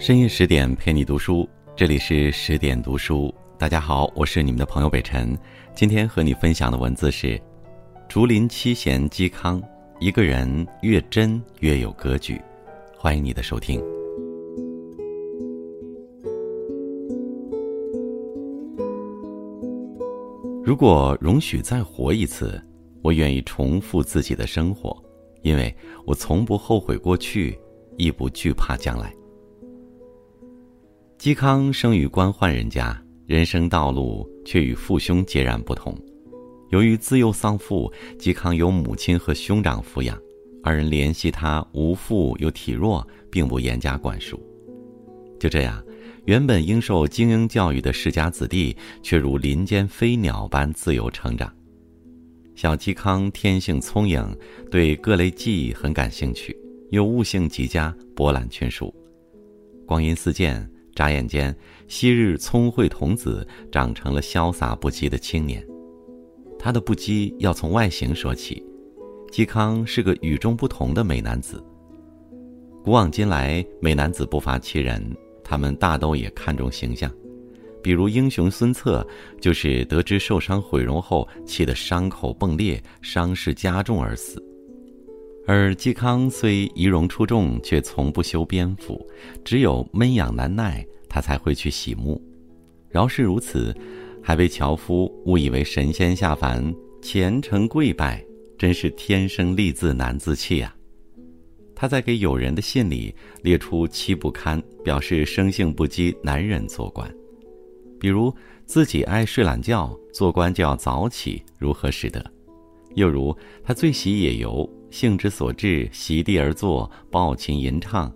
深夜十点陪你读书，这里是十点读书。大家好，我是你们的朋友北辰。今天和你分享的文字是：竹林七贤嵇康。一个人越真越有格局。欢迎你的收听。如果容许再活一次，我愿意重复自己的生活，因为我从不后悔过去，亦不惧怕将来。嵇康生于官宦人家，人生道路却与父兄截然不同。由于自幼丧父，嵇康由母亲和兄长抚养，二人怜惜他无父又体弱，并不严加管束。就这样，原本应受精英教育的世家子弟，却如林间飞鸟般自由成长。小嵇康天性聪颖，对各类技艺很感兴趣，又悟性极佳，博览群书。光阴似箭。眨眼间，昔日聪慧童子长成了潇洒不羁的青年。他的不羁要从外形说起。嵇康是个与众不同的美男子。古往今来，美男子不乏其人，他们大都也看重形象。比如英雄孙策，就是得知受伤毁容后，气得伤口迸裂，伤势加重而死。而嵇康虽仪容出众，却从不修边幅，只有闷痒难耐。他才会去洗沐，饶是如此，还被樵夫误以为神仙下凡，虔诚跪拜，真是天生丽质难自弃啊！他在给友人的信里列出七不堪，表示生性不羁，难忍做官。比如自己爱睡懒觉，做官就要早起，如何使得？又如他最喜野游，兴之所至，席地而坐，抱琴吟唱，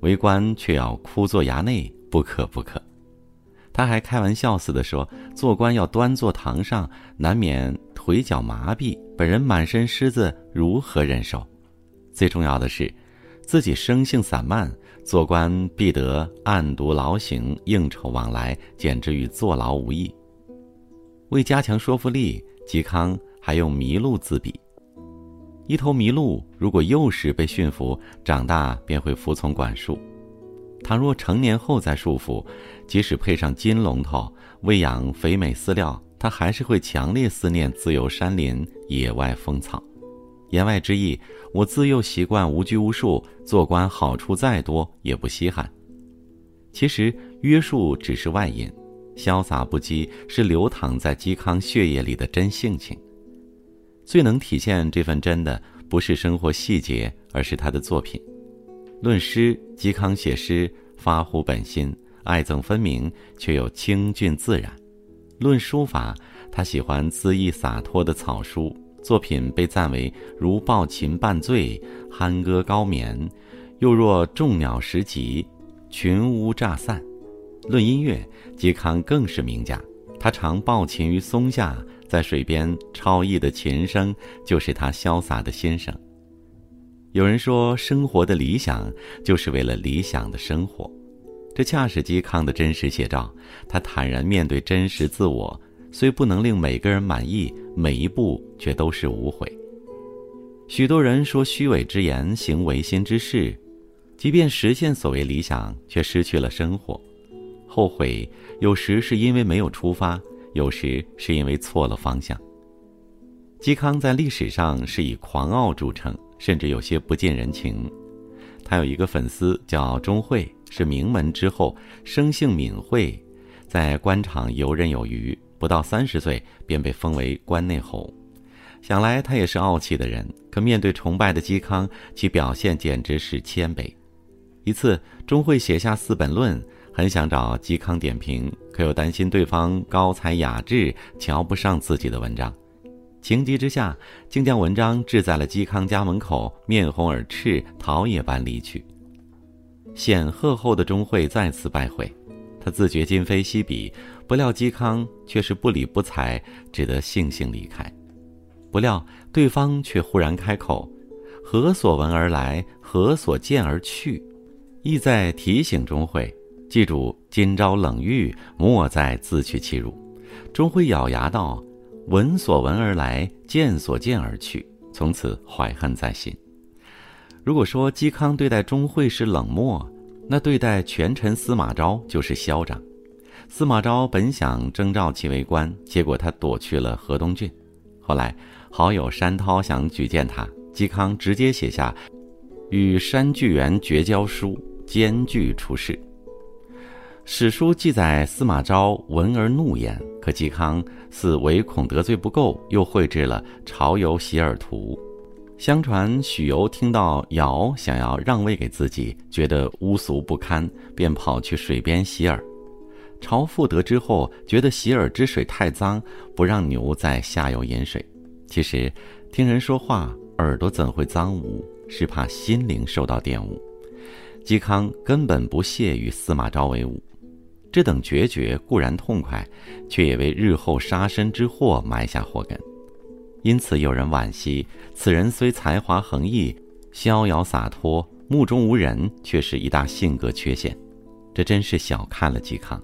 为官却要枯坐衙内。不可不可，他还开玩笑似的说：“做官要端坐堂上，难免腿脚麻痹。本人满身虱子，如何忍受？最重要的是，自己生性散漫，做官必得暗读劳形，应酬往来，简直与坐牢无异。为加强说服力，嵇康还用麋鹿自比：一头麋鹿如果幼时被驯服，长大便会服从管束。”倘若成年后再束缚，即使配上金龙头，喂养肥美饲料，它还是会强烈思念自由山林、野外风草。言外之意，我自幼习惯无拘无束，做官好处再多也不稀罕。其实约束只是外因，潇洒不羁是流淌在嵇康血液里的真性情。最能体现这份真的，不是生活细节，而是他的作品。论诗，嵇康写诗发乎本心，爱憎分明，却又清俊自然；论书法，他喜欢恣意洒脱的草书，作品被赞为如抱琴半醉，酣歌高眠，又若众鸟时集，群乌乍散。论音乐，嵇康更是名家，他常抱琴于松下，在水边超逸的琴声，就是他潇洒的心声。有人说，生活的理想就是为了理想的生活，这恰是嵇康的真实写照。他坦然面对真实自我，虽不能令每个人满意，每一步却都是无悔。许多人说虚伪之言，行违心之事，即便实现所谓理想，却失去了生活。后悔有时是因为没有出发，有时是因为错了方向。嵇康在历史上是以狂傲著称。甚至有些不近人情。他有一个粉丝叫钟会，是名门之后，生性敏慧，在官场游刃有余。不到三十岁便被封为关内侯。想来他也是傲气的人，可面对崇拜的嵇康，其表现简直是谦卑。一次，钟会写下四本论，很想找嵇康点评，可又担心对方高才雅致，瞧不上自己的文章。情急之下，竟将文章置在了嵇康家门口，面红耳赤，逃也般离去。显赫后的钟会再次拜会，他自觉今非昔比，不料嵇康却是不理不睬，只得悻悻离开。不料对方却忽然开口：“何所闻而来？何所见而去？”意在提醒钟会，记住今朝冷遇，莫再自取其辱。钟会咬牙道。闻所闻而来，见所见而去，从此怀恨在心。如果说嵇康对待钟会是冷漠，那对待权臣司马昭就是嚣张。司马昭本想征召其为官，结果他躲去了河东郡。后来好友山涛想举荐他，嵇康直接写下与山巨源绝交书，艰巨出世。史书记载司马昭闻而怒焉，可嵇康似唯恐得罪不够，又绘制了《朝游席尔图》。相传许由听到尧想要让位给自己，觉得污俗不堪，便跑去水边洗耳。朝父得知后，觉得洗耳之水太脏，不让牛在下游饮水。其实，听人说话，耳朵怎会脏污？是怕心灵受到玷污。嵇康根本不屑与司马昭为伍，这等决绝固然痛快，却也为日后杀身之祸埋下祸根。因此，有人惋惜，此人虽才华横溢、逍遥洒脱、目中无人，却是一大性格缺陷。这真是小看了嵇康。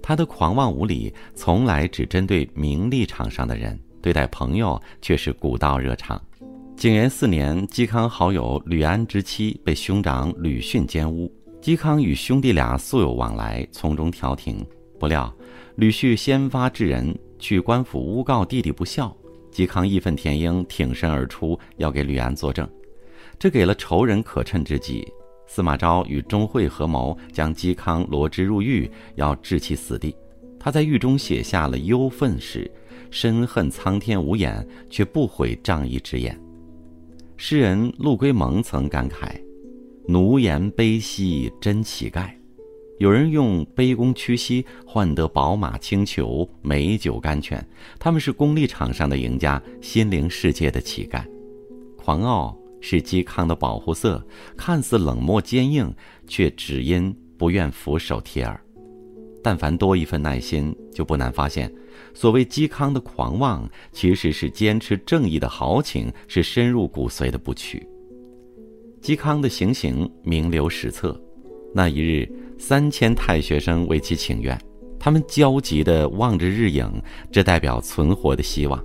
他的狂妄无礼，从来只针对名利场上的人，对待朋友却是古道热肠。景元四年，嵇康好友吕安之妻被兄长吕巽奸污，嵇康与兄弟俩素有往来，从中调停。不料吕逊先发制人，去官府诬告弟弟不孝。嵇康义愤填膺，挺身而出，要给吕安作证，这给了仇人可乘之机。司马昭与钟会合谋，将嵇康罗织入狱，要置其死地。他在狱中写下了忧愤诗，深恨苍天无眼，却不悔仗义直言。诗人陆龟蒙曾感慨：“奴颜卑膝真乞丐。”有人用卑躬屈膝换得宝马青裘、美酒甘泉，他们是功利场上的赢家，心灵世界的乞丐。狂傲是嵇康的保护色，看似冷漠坚硬，却只因不愿俯首帖耳。但凡多一份耐心，就不难发现，所谓嵇康的狂妄，其实是坚持正义的豪情，是深入骨髓的不屈。嵇康的行刑名留史册，那一日。三千太学生为其请愿，他们焦急地望着日影，这代表存活的希望。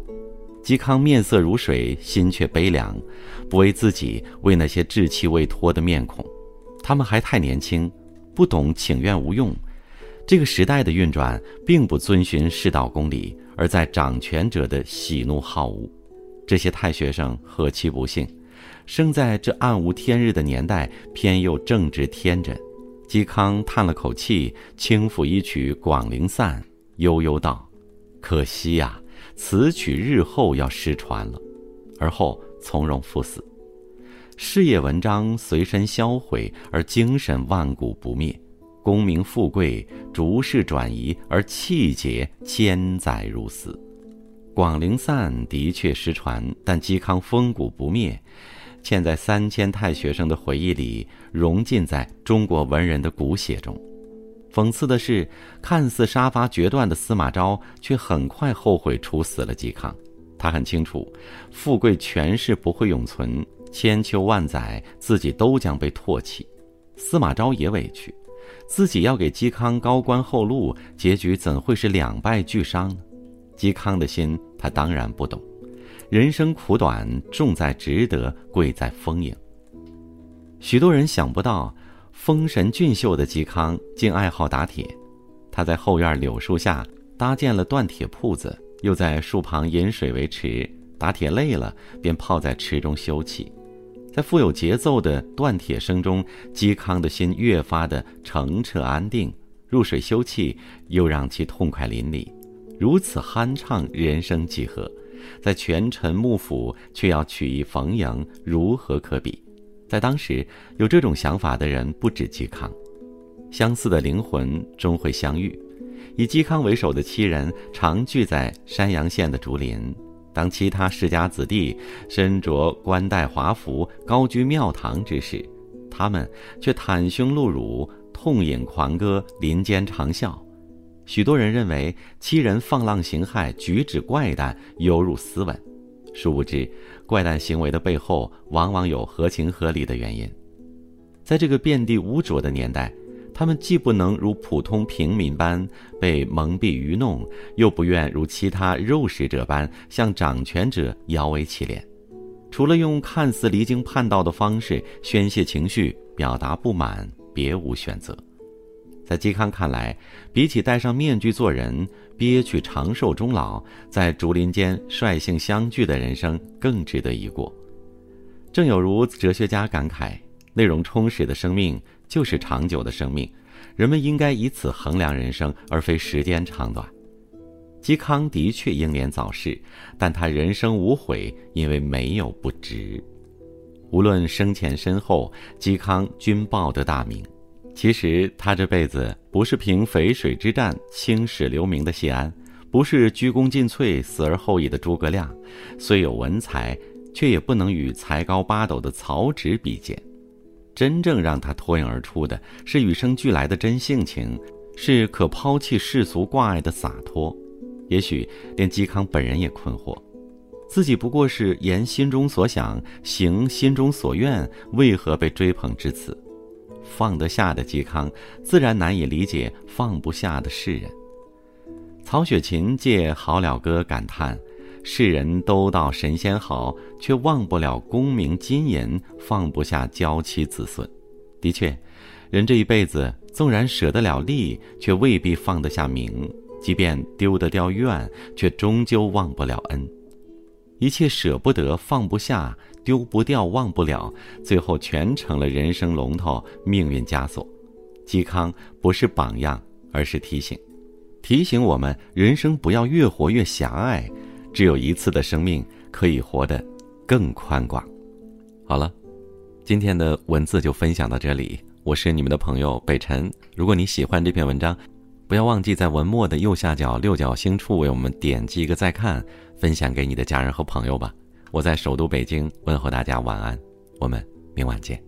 嵇康面色如水，心却悲凉，不为自己，为那些稚气未脱的面孔。他们还太年轻，不懂请愿无用。这个时代的运转，并不遵循世道公理，而在掌权者的喜怒好恶。这些太学生何其不幸，生在这暗无天日的年代，偏又正值天真。嵇康叹了口气，轻抚一曲《广陵散》，悠悠道：“可惜呀，此曲日后要失传了。”而后从容赴死。事业文章随身销毁，而精神万古不灭；功名富贵逐世转移，而气节千载如斯。《广陵散》的确失传，但嵇康风骨不灭。嵌在三千太学生的回忆里，融进在中国文人的骨血中。讽刺的是，看似杀伐决断的司马昭，却很快后悔处死了嵇康。他很清楚，富贵权势不会永存，千秋万载，自己都将被唾弃。司马昭也委屈，自己要给嵇康高官厚禄，结局怎会是两败俱伤呢？嵇康的心，他当然不懂。人生苦短，重在值得，贵在丰盈。许多人想不到，丰神俊秀的嵇康竟爱好打铁。他在后院柳树下搭建了锻铁铺子，又在树旁引水为池。打铁累了，便泡在池中休憩。在富有节奏的锻铁声中，嵇康的心越发的澄澈安定。入水休憩，又让其痛快淋漓。如此酣畅，人生几何？在权臣幕府，却要曲意逢迎，如何可比？在当时，有这种想法的人不止嵇康。相似的灵魂终会相遇。以嵇康为首的七人常聚在山阳县的竹林，当其他世家子弟身着冠带华服，高居庙堂之时，他们却袒胸露乳，痛饮狂歌，林间长啸。许多人认为七人放浪形骸，举止怪诞，犹如斯文。殊不知，怪诞行为的背后往往有合情合理的原因。在这个遍地污浊的年代，他们既不能如普通平民般被蒙蔽愚弄，又不愿如其他肉食者般向掌权者摇尾乞怜。除了用看似离经叛道的方式宣泄情绪、表达不满。别无选择。在嵇康看来，比起戴上面具做人，憋屈长寿终老，在竹林间率性相聚的人生更值得一过。正有如哲学家感慨：“内容充实的生命就是长久的生命，人们应该以此衡量人生，而非时间长短。”嵇康的确英年早逝，但他人生无悔，因为没有不值。无论生前身后，嵇康均报得大名。其实他这辈子不是凭淝水之战青史留名的谢安，不是鞠躬尽瘁死而后已的诸葛亮，虽有文才，却也不能与才高八斗的曹植比肩。真正让他脱颖而出的是与生俱来的真性情，是可抛弃世俗挂碍的洒脱。也许连嵇康本人也困惑，自己不过是言心中所想，行心中所愿，为何被追捧至此？放得下的嵇康，自然难以理解放不下的世人。曹雪芹借《好了歌》感叹：“世人都道神仙好，却忘不了功名金银，放不下娇妻子孙。”的确，人这一辈子，纵然舍得了利，却未必放得下名；即便丢得掉怨，却终究忘不了恩。一切舍不得，放不下。丢不掉，忘不了，最后全成了人生龙头，命运枷锁。嵇康不是榜样，而是提醒，提醒我们人生不要越活越狭隘，只有一次的生命，可以活得更宽广。好了，今天的文字就分享到这里，我是你们的朋友北辰。如果你喜欢这篇文章，不要忘记在文末的右下角六角星处为我们点击一个再看，分享给你的家人和朋友吧。我在首都北京问候大家晚安，我们明晚见。